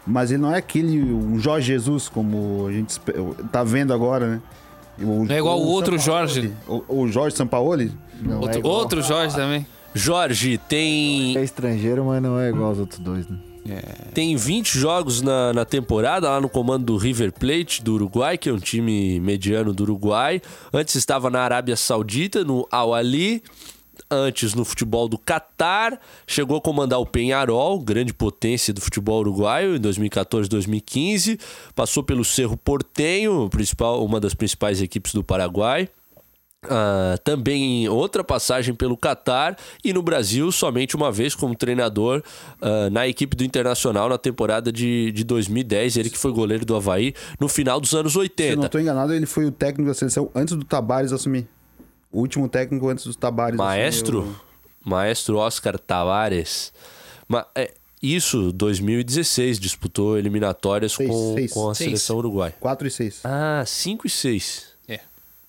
Mas ele não é aquele um Jorge Jesus, como a gente tá vendo agora, né? O, Não é igual o outro Sampaoli, Jorge. O, o Jorge Sampaoli. Não é Outro, igual. outro Jorge também. Jorge, tem, É estrangeiro, mas não é igual aos outros dois, né? tem 20 jogos na, na temporada lá no comando do River Plate do Uruguai, que é um time mediano do Uruguai. Antes estava na Arábia Saudita, no Al Ali. Antes no futebol do Catar, chegou a comandar o Penharol, grande potência do futebol uruguaio, em 2014 2015. Passou pelo Cerro Portenho, principal, uma das principais equipes do Paraguai. Ah, também outra passagem pelo Catar e no Brasil somente uma vez como treinador ah, na equipe do Internacional na temporada de, de 2010, ele que foi goleiro do Havaí no final dos anos Se eu não 80. estou enganado, ele foi o técnico da seleção antes do Tabares assumir. O último técnico antes do Tabares Maestro, assumir maestro Oscar Tavares. Ma- é, isso 2016 disputou eliminatórias Seis, com, seis, com a seis. seleção uruguaia. o 4 e 6. Ah, 5 e 6.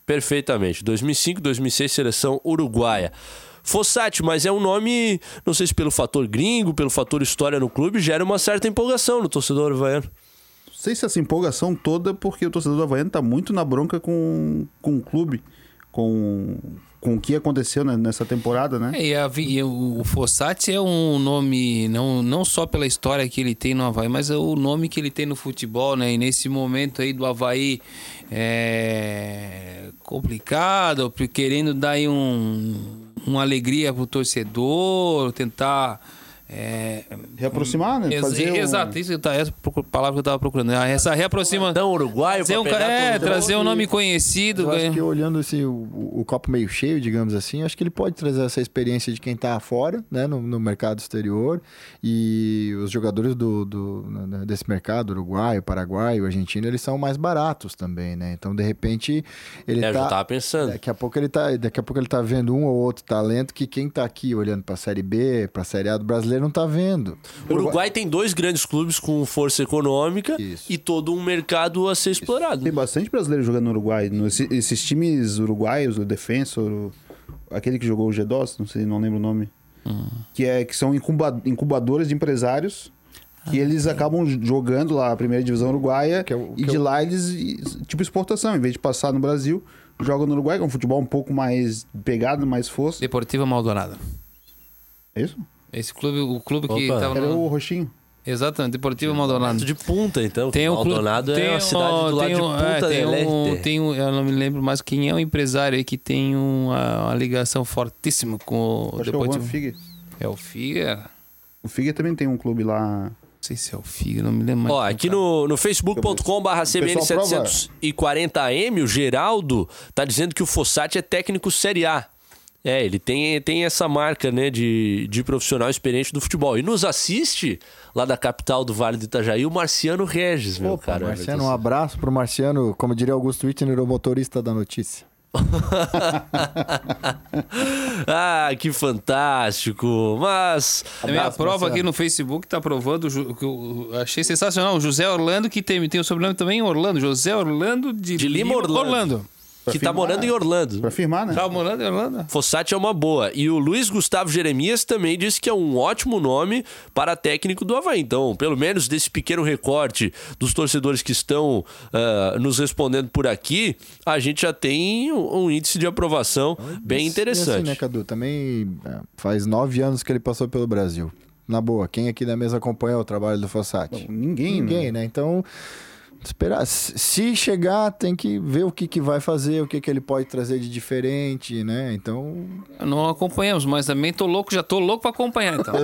É. Perfeitamente. 2005, 2006, seleção uruguaia. Fossati, mas é um nome, não sei se pelo fator gringo, pelo fator história no clube, gera uma certa empolgação no torcedor uruguaiano. Não sei se essa empolgação toda, porque o torcedor do Havaiano tá muito na bronca com, com o clube, com, com o que aconteceu nessa temporada, né? É, e, a e o Fossati é um nome, não, não só pela história que ele tem no Havaí, mas é o nome que ele tem no futebol, né? E nesse momento aí do Havaí é complicado, querendo dar aí um, uma alegria pro torcedor, tentar. É, Reaproximar, né? ex- Fazer um- Exato, isso que eu tava- essa palavra que eu tava procurando. né? Essa reaproxima. Então, uruguaio, Trazer pra um, é, trazer um nome conhecido. Eu acho ganha- que olhando assim, o, o copo meio cheio, digamos assim, acho que ele pode trazer essa experiência de quem está fora, né, no, no mercado exterior. E os jogadores do, do- né, desse mercado, uruguaio, paraguaio, argentino, eles são mais baratos também, né? Então, de repente, ele É, eu já tá. tava pensando. Daqui a pouco ele tá, daqui a pouco ele tá vendo um ou outro talento que quem tá aqui olhando para a Série B, para a Série A do brasileiro não tá vendo. O Uruguai tem dois grandes clubes com força econômica Isso. e todo um mercado a ser explorado. Tem bastante brasileiro jogando no Uruguai. Esses times uruguaios, o Defensor, o- aquele que jogou o G2, não sei, não lembro o nome. Que, é, que são incuba- incubadores de empresários que eles acabam jogando lá a primeira divisão uruguaia Que é o- e que de é o- lá eles, tipo exportação, em vez de passar no Brasil, jogam no Uruguai, que é um futebol um pouco mais pegado, mais força. Deportiva Maldonado. É isso? Esse clube, o clube que Opa. tava Era no... o Roxinho. Exatamente, Deportivo Maldonado. De punta, então. Tem que um clube, Maldonado tem é um- a cidade do lado tem de um- Punta é, tem del um, tem um, eu não me lembro mais quem é o empresário aí que tem uma, uma ligação fortíssima com o Acho que é o Deportivo. Figue. É o Figa? O Figue também tem um clube lá. Não sei se é o Figa, não me lembro mais. Ó, aqui tá. no, no facebook.com.br pessoal CBN740M, o Geraldo tá dizendo que o Fossati é técnico Série A. É, ele tem, tem essa marca, né, de, de profissional experiente do futebol. E nos assiste, lá da capital do Vale do Itajaí, o Marciano Regis, meu Opa, cara. Marciano, um abraço pro Marciano, como diria Augusto Wittner, o motorista da notícia. ah, que fantástico. Mas... Também a Abraço, prova aqui no Facebook tá provando, que eu achei sensacional. O José Orlando, que tem, tem o sobrenome também Orlando. José Orlando de, De Lima Orlando. Que tá firmar, morando em Orlando. Pra firmar, né? Tava morando em Orlando? Fossati é uma boa. E o Luiz Gustavo Jeremias também disse que é um ótimo nome para técnico do Havaí. Então, pelo menos desse pequeno recorte dos torcedores que estão ah, nos respondendo por aqui, a gente já tem um, um índice de aprovação bem E interessante. assim, né, Cadu? Também é, faz nove anos que ele passou pelo Brasil. Na boa, quem aqui da mesa acompanha o trabalho do Fossati? Ninguém, Ninguém, né? né? Então, esperar. Se chegar, tem que ver o que, que vai fazer, o que, que ele pode trazer de diferente, né? Então, Não acompanhamos, mas também tô louco, já tô louco pra acompanhar, então.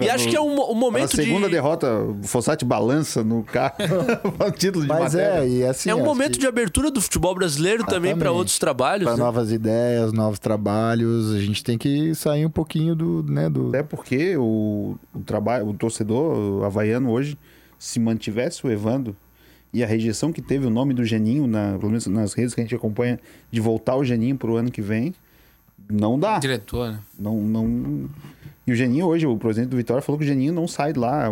E acho que é um, um Na momento segunda de. derrota, o Fossati balança no carro. o título de mas matéria. é, e assim. É um momento que de abertura do futebol brasileiro também para Exatamente. outros trabalhos. Para né? novas ideias, novos trabalhos, a gente tem que sair um pouquinho do, né, do... Até porque o, o trabalho, o torcedor havaiano hoje, se mantivesse o Evando e a rejeição que teve o nome do Geninho, na, pelo menos nas redes que a gente acompanha, de voltar o Geninho pro ano que vem, não dá. Diretor, né? Não, não... E o Geninho hoje, o presidente do Vitória falou que o Geninho não sai de lá,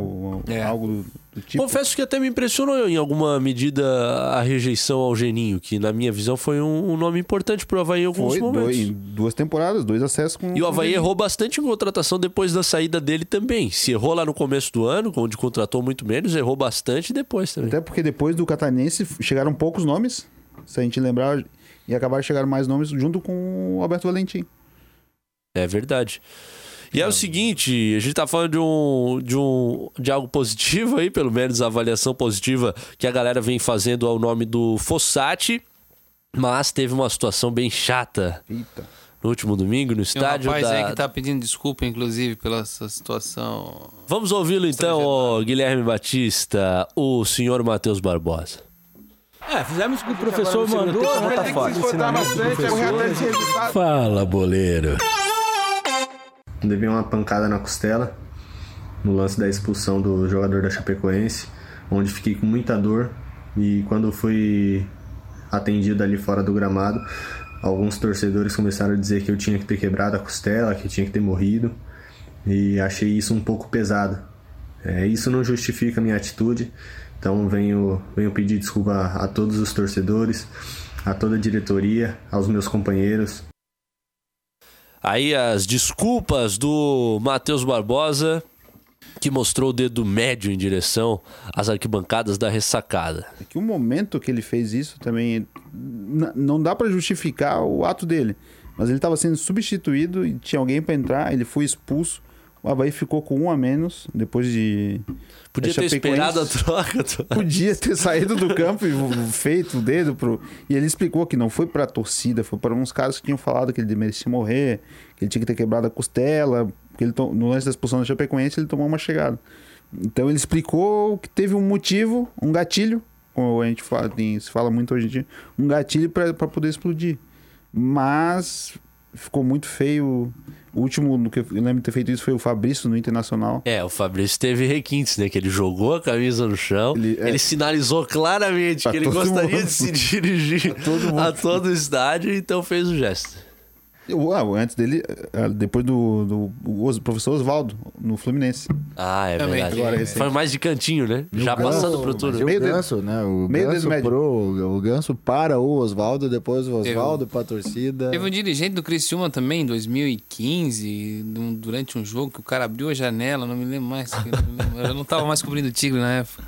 É. algo do tipo. Confesso que até me impressionou em alguma medida a rejeição ao Geninho, que na minha visão foi um, um nome importante pro Havaí em alguns Foi momentos. dois, em duas temporadas, dois acessos com E o Havaí errou bastante em contratação depois da saída dele também. Se errou lá no começo do ano, onde contratou muito menos, errou bastante depois também. Até porque depois do Catarinense chegaram poucos nomes, se a gente lembrar, e acabaram de chegar mais nomes junto com o Alberto Valentim. É verdade. E é o seguinte, a gente tá falando de um, de um de algo positivo aí, pelo menos a avaliação positiva que a galera vem fazendo ao nome do Fossati, mas teve uma situação bem chata Eita. no último domingo no Tem um estádio rapaz da... aí que tá pedindo desculpa, inclusive, pela essa situação. Vamos ouvi-lo então, ô, Guilherme Batista, o senhor Matheus Barbosa. É, fizemos o que o professor mandou? Tá forte. Fala, boleiro. Levei uma pancada na costela no lance da expulsão do jogador da Chapecoense, onde fiquei com muita dor e quando fui atendido ali fora do gramado, alguns torcedores começaram a dizer que eu tinha que ter quebrado a costela, que eu tinha que ter morrido e achei isso um pouco pesado. É, isso não justifica a minha atitude, então venho, venho pedir desculpa a, a todos os torcedores, a toda a diretoria, aos meus companheiros, Aí as desculpas do Matheus Barbosa, que mostrou o dedo médio em direção às arquibancadas da ressacada. É que o momento que ele fez isso também não dá pra justificar o ato dele. Mas ele estava sendo substituído e tinha alguém pra entrar, ele foi expulso. O Havaí ficou com um a menos depois de. Podia ter esperado a troca. Podia ter saído do campo e feito o dedo pro. E ele explicou que não foi pra torcida, foi para uns caras que tinham falado que ele merecia morrer, que ele tinha que ter quebrado a costela, que ele to- no lance da expulsão da Chapecoense ele tomou uma chegada. Então ele explicou que teve um motivo, um gatilho, como a gente fala, tem- se fala muito hoje em dia, um gatilho pra poder explodir. Mas ficou muito feio. O último que eu lembro de ter feito isso foi o Fabrício no Internacional. É, o Fabrício teve requintes, né? Que ele jogou a camisa no chão, ele, Ele- é. sinalizou claramente Pra que ele todo gostaria mundo. de se dirigir todo mundo. a todo o estádio, então fez o gesto. Uau, antes dele, eh, depois do, do o Os- professor Oswaldo, no Fluminense. Ah, é Também. verdade. Agora. Foi mais de cantinho, né? Já Ganso, passando pro turno. Meio Ganso, né? O meio Ganso, pro, o Ganso para o Oswaldo, depois o Oswaldo pra torcida. Teve um dirigente do Criciúma também, em 2015, num- durante um jogo, que o cara abriu a janela, não me lembro mais. Eu não tava mais cobrindo o Tigre na época.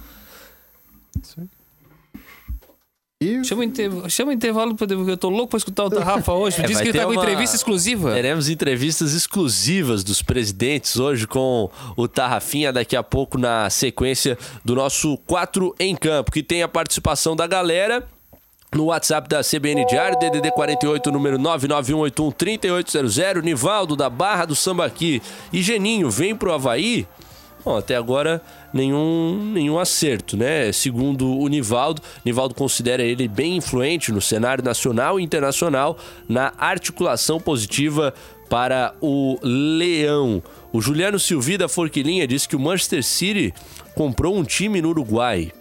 E Chama o intervalo, chama o intervalo porque eu tô louco pra escutar o Rafa hoje. É, Diz que ele tá com uma- entrevista exclusiva. Teremos entrevistas exclusivas dos presidentes hoje com o Tarrafinha daqui a pouco na sequência do nosso 4 em campo, que tem a participação da galera no WhatsApp da CBN Diário, DDD 48, número 991813800, Nivaldo da Barra do Sambaqui e Geninho, vem pro Havaí? Bom, até agora nenhum, nenhum acerto, né? Segundo o Nivaldo, Nivaldo considera ele bem influente no cenário nacional e internacional na articulação positiva para o Leão. O Juliano Silvi da Forquilinha disse que o Manchester City comprou um time no Uruguai.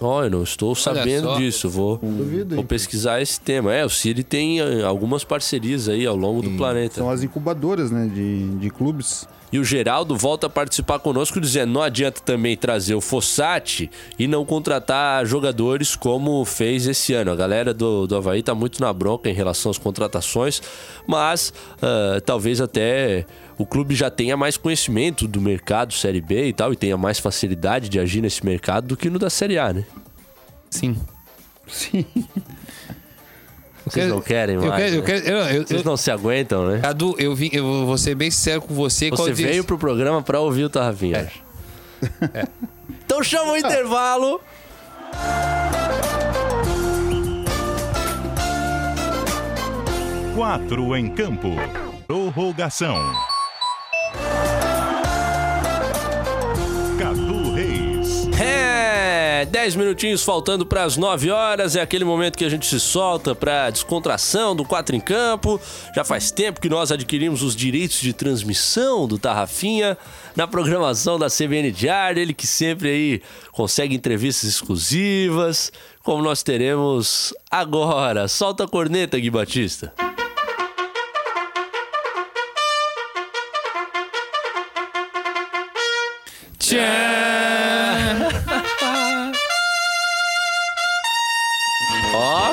Ó, eu não estou sabendo só. disso. Vou, Duvido, vou pesquisar esse tema. É, o City tem eh, algumas parcerias aí ao longo do planeta. São as incubadoras, né, de, de clubes. E o Geraldo volta a participar conosco dizendo: não adianta também trazer o Fossati e não contratar jogadores como fez esse ano. A galera do, do Havaí tá muito na bronca em relação às contratações, mas ah, talvez até o clube já tenha mais conhecimento do mercado Série B e tal, e tenha mais facilidade de agir nesse mercado do que no da Série A, né? Sim. Vocês não querem Eu mais. quero, eu né? quero, eu, eu, Vocês eu, não se aguentam, né? Cadu, eu, vim, eu vou ser bem sincero com você. Você veio pro programa pra ouvir o Tarrafinha. acho. Então chama o intervalo. Quatro em campo. Prorrogação. Cadu Reis. É, 10 minutinhos faltando para as 9 horas. É aquele momento que a gente se solta para descontração do 4 em campo. Já faz tempo que nós adquirimos os direitos de transmissão do Tarrafinha na programação da CBN Diário. Ele que sempre aí consegue entrevistas exclusivas, como nós teremos agora. Solta a corneta, Gui Batista.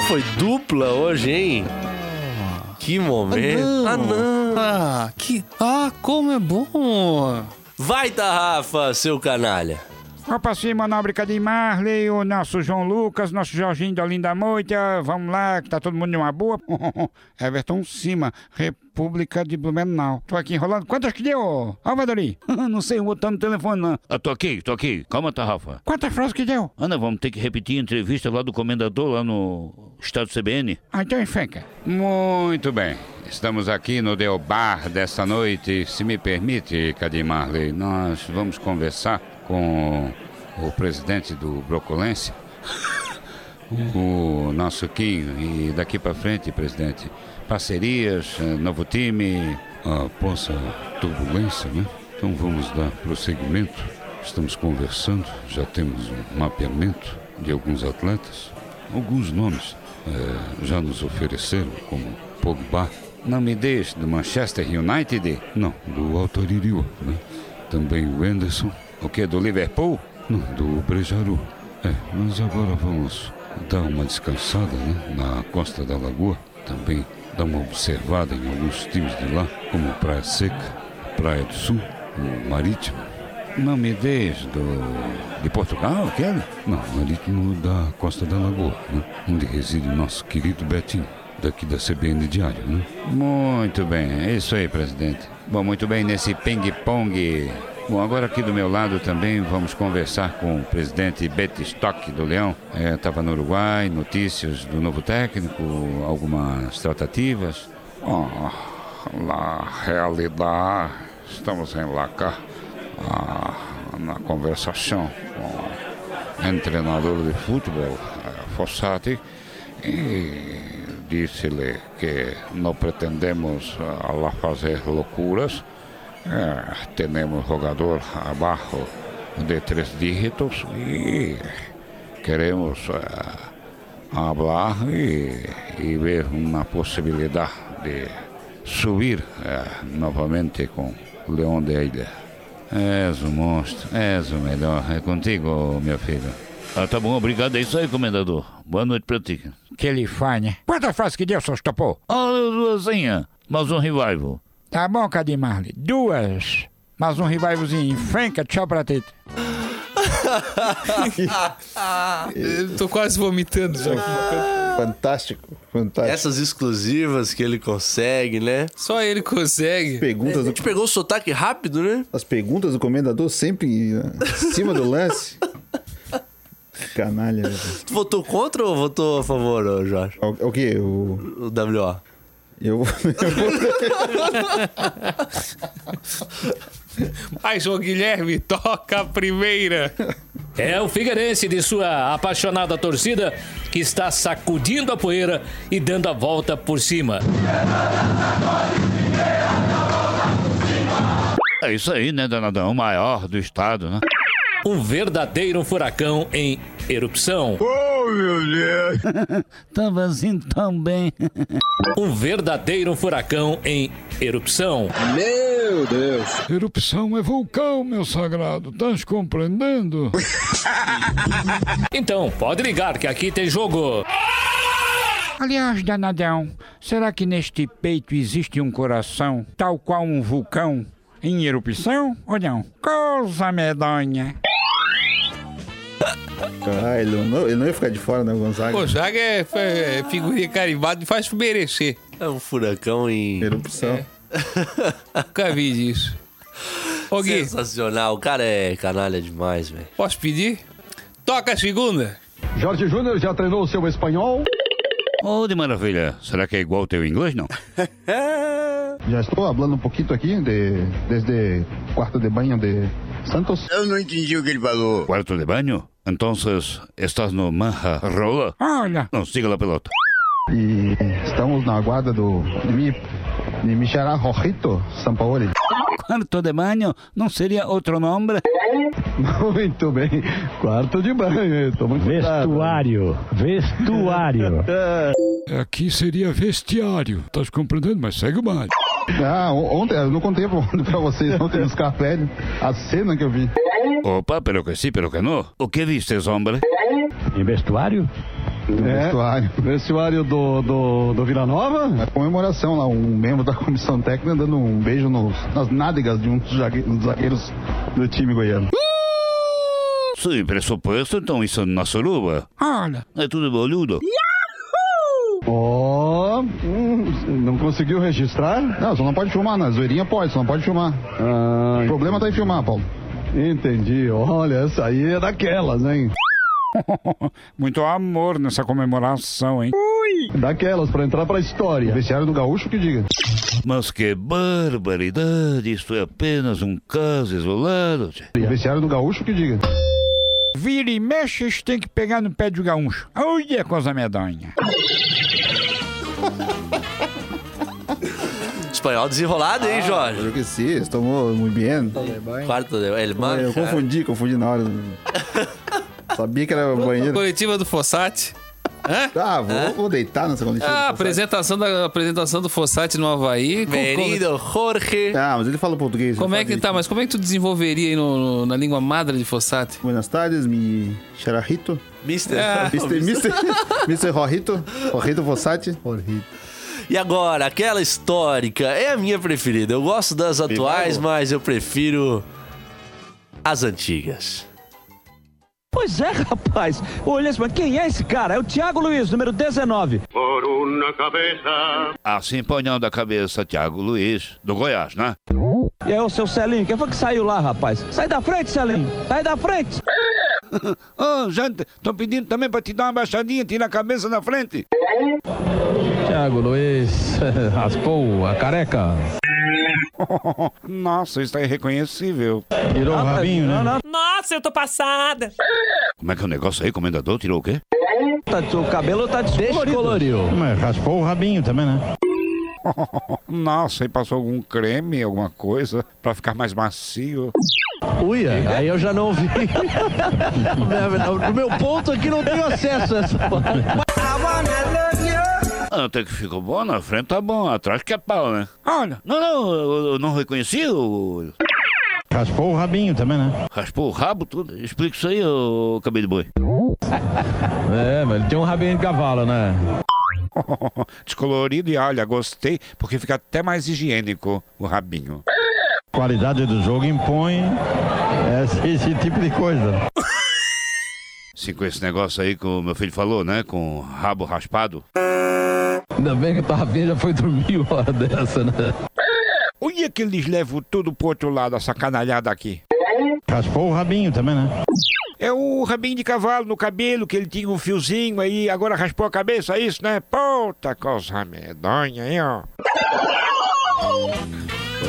Foi dupla hoje, hein? Que momento. Ah, não. Ah, que. Ah, como é bom! Vai, Tarrafa, seu canalha. Vamos pra cima, de Marley, o nosso João Lucas, nosso Jorginho da Linda Moita. Vamos lá, que tá todo mundo numa boa. Everton Cima, República de Blumenau. Tô aqui enrolando. Quantas que deu? Ó, Vadori. não sei, o outro tá no telefone, não. Eu tô aqui, tô aqui. Calma, Tarrafa. Quantas frases que deu? Ana, vamos ter que repetir a entrevista lá do comendador lá no estado CBN. Ah, então enfeca. Muito bem. Estamos aqui no Del Bar desta noite. Se me permite, Cadim Marley, nós vamos conversar com o presidente do Brocolense, o nosso Kim. E daqui para frente, presidente, parcerias, eh, novo time, a poça turbulência, né? Então vamos dar prosseguimento. Estamos conversando, já temos um mapeamento de alguns atletas. Alguns nomes eh, já nos ofereceram, como Pogba. Não me deixe do Manchester United? Não, do Autoririu, né? Também o Anderson. O que, do Liverpool? Não, do Brejaru. É, mas agora vamos dar uma descansada, né? Na Costa da Lagoa. Também dar uma observada em alguns times de lá, como Praia Seca, Praia do Sul, o Marítimo. Não me deixe do... de Portugal, Kelly? Não, Marítimo da Costa da Lagoa, né? Onde reside o nosso querido Betinho, daqui da CBN Diário, né? Muito bem, é isso aí, presidente. Bom, muito bem, nesse ping-pong. Bom, agora aqui do meu lado também vamos conversar com o presidente Betistock do Leão. Estava no Uruguai, notícias do novo técnico, algumas tratativas. Oh, na realidade, estamos em Laca, ah, na conversação com o treinador de futebol, eh, Fossati, e disse-lhe que não pretendemos ah, lá fazer loucuras. Eh, temos jogador abaixo de três dígitos e queremos eh, falar e, e ver uma possibilidade de subir eh, novamente com o Leão de Ilha. És um monstro, és o melhor. É contigo, meu filho. Ah, tá bom, obrigado. É isso aí, comendador. Boa noite pra ti. Que ele faz, né? Quantas frases que deu, seus topou? Ah, duasinha. Mais um revival. Tá bom, Cadim Marley. Duas. Mais um revivalzinho. Frenca, tchau pra ti. Eu tô quase vomitando já. Fantástico, fantástico. Essas exclusivas que ele consegue, né? Só ele consegue. Perguntas A do, gente pegou o sotaque rápido, né? as perguntas do comendador sempre em cima do lance. Canalha. Tu votou contra ou votou a favor, Jorge? O, o quê? O, O WO. Eu, eu Mas, João Guilherme, toca a primeira. É o Figueirense de sua apaixonada torcida que está sacudindo a poeira e dando a volta por cima. É isso aí, né, danadão? O maior do estado, né? Um verdadeiro furacão em erupção. Oh, meu Deus! Tava assim tão bem. Um verdadeiro furacão em erupção. Meu Deus! Erupção é vulcão, meu sagrado. Estás compreendendo? Então, pode ligar que aqui tem jogo. Aliás, danadão, será que neste peito existe um coração, tal qual um vulcão, em erupção ou não? Coisa medonha. Ah, ele não, ele não ia ficar de fora, né, o Gonzaga? Gonzaga é, é figurinha carimbada e faz merecer. É um furacão em. Erupção. Nunca vi disso. Ô, Gui, Sensacional. O cara é canalha demais, velho. posso pedir? Toca a segunda. Jorge Júnior já treinou o seu espanhol? Oh, de maravilha. Será que é igual ao teu inglês, não? Já estou falando um pouquinho aqui de, desde quarto de banho de Santos. Eu não entendi o que ele falou. Quarto de banho? Então, estás no Manha Rola? Olha, Não, siga lá, pelota. E estamos na guarda do, de, mi, de Michará Rojito Sampaoli. Quarto de banho não seria outro nome? Muito bem. Quarto de banho. Estou muito Vestuário. Vestuário. aqui seria vestiário. Estás compreendendo? Mas segue o baile. Ah, on- ontem, eu não contei pra, pra vocês ontem nos cafés, a cena que eu vi. Opa, pero que sim, pero que não. O que vistes, homem? Em vestuário? Vestuário. Vestuário do, do, do Vila Nova? A comemoração lá, um membro da comissão técnica dando um beijo nos, nas nádegas de um dos zague- dos zagueiros do time goiano. Sim, pressuposto, então isso na suruba. Olha, É tudo boludo. Ó, hum, não conseguiu registrar? Não, só não pode filmar, na zoeirinha pode, só não pode filmar. Ah, O problema tá em filmar, Paulo. Entendi. Olha, essa aí é daquelas, hein? muito amor nessa comemoração, hein? Daquelas pra entrar pra história. Vestiário do gaúcho que diga. Mas que barbaridade, isto é apenas um caso isolado. tchê. Vestiário do gaúcho que diga. Vira e mexe, eles têm que pegar no pé do gaúcho. Olha, coisa medonha. Espanhol desenrolado, hein, Jorge? Creo que sí, tomou muito bem. Quarto de. Ele Eu manda. confundi, confundi na hora. Sabia que era banheiro. Coletiva do Fossati. Hã? Ah, vou, vou deitar nessa coletiva. Ah, apresentação, da, apresentação do Fossati no Havaí. Querido Jorge. Ah, mas ele fala português. Como é que tá? Mas como é que tu desenvolveria aí no, no- na língua madre de Fossati? Buenas tardes, mi charajito. Mister. Ah, Mr. Mr. Mr. Rojito. Rojito Fossati. Rojito. E agora, aquela histórica é a minha preferida. Eu gosto das atuais, mas eu prefiro as antigas. Pois é, rapaz. Olha, mas quem é esse cara? É o Thiago Luiz, número 19. Assim ponhando a cabeça, Thiago Luiz, do Goiás, né? E aí, o seu Celinho, quem foi que saiu lá, rapaz? Sai da frente, Celinho. Sai da frente. Ô, gente, tô pedindo também pra te dar uma baixadinha, tira a cabeça da frente. Thiago Luiz raspou a careca. Nossa, isso é irreconhecível. Tirou o rabinho, né? Nossa, eu tô passada. Como é que é o negócio aí, comendador? Tirou o quê? Tá- o cabelo tá descolorido. Descoloriu. Mas raspou o rabinho também, né? Nossa, e passou algum creme, alguma coisa, pra ficar mais macio. Uia, aí eu já não vi. No meu ponto aqui não tenho acesso a essa Até que ficou bom, na frente tá bom, atrás que é pau, né? Olha, Não, não, eu, eu não reconheci o... Raspou o rabinho também, né? Raspou o rabo, tudo. Explica isso aí, ô cabelo de boi. É, mas ele tem um rabinho de cavalo, né? descolorido e olha, gostei, porque fica até mais higiênico o rabinho. Qualidade do jogo impõe esse, esse tipo de coisa. Sim, com esse negócio aí que o meu filho falou, né? Com o rabo raspado. Ainda bem que o rabinho já foi dormir uma hora dessa, né? Olha que eles levam tudo pro outro lado, essa canalhada aqui. Raspou o rabinho também, né? É o rabinho de cavalo no cabelo, que ele tinha um fiozinho aí, agora raspou a cabeça, é isso, né? Puta coisa medonha, hein, ó.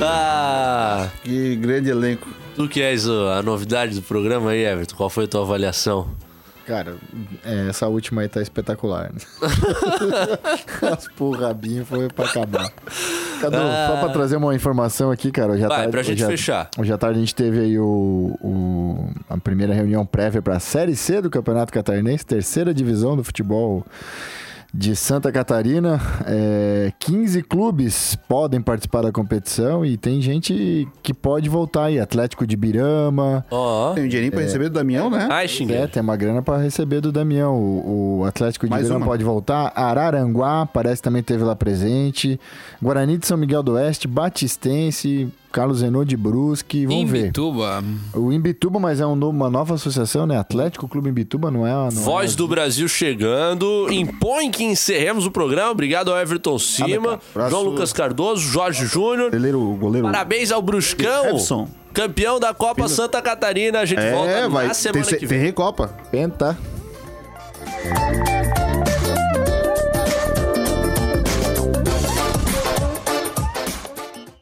Ah, Que grande elenco. tu que és a novidade do programa aí, Everton, qual foi a tua avaliação? Cara, é, essa última aí tá espetacular. Né? Raspou o rabinho foi pra acabar. Cadu, só pra trazer uma informação aqui, cara. Hoje à Vai, tarde, pra gente hoje fechar. Hoje à tarde a gente teve aí o, o- a primeira reunião prévia pra Série C do Campeonato Catarinense, terceira divisão do futebol de Santa Catarina. É, 15 clubes podem participar da competição e tem gente que pode voltar aí. Atlético de Birama. Ó. Tem um dinheirinho pra receber do Damião, né? Ai, É, tem uma grana pra receber do Damião. O, o Atlético de Mais Birama uma. pode voltar. Araranguá parece que também teve lá presente. Guarani de São Miguel do Oeste, Batistense, Carlos Renault de Brusque. Vamos ver. Imbituba. O Imbituba, mas é um novo- uma nova associação, né? Atlético Clube Imbituba, não é? Não Voz é... do Brasil chegando. Impõe que encerremos o programa. Obrigado ao Everton Cima. João Lucas Cardoso, Jorge Júnior. Goleiro, goleiro. Parabéns ao Bruscão. Everson. Campeão da Copa Santa Catarina. A gente volta É, vai. na semana Tem, que tem vem. Recopa. Penta.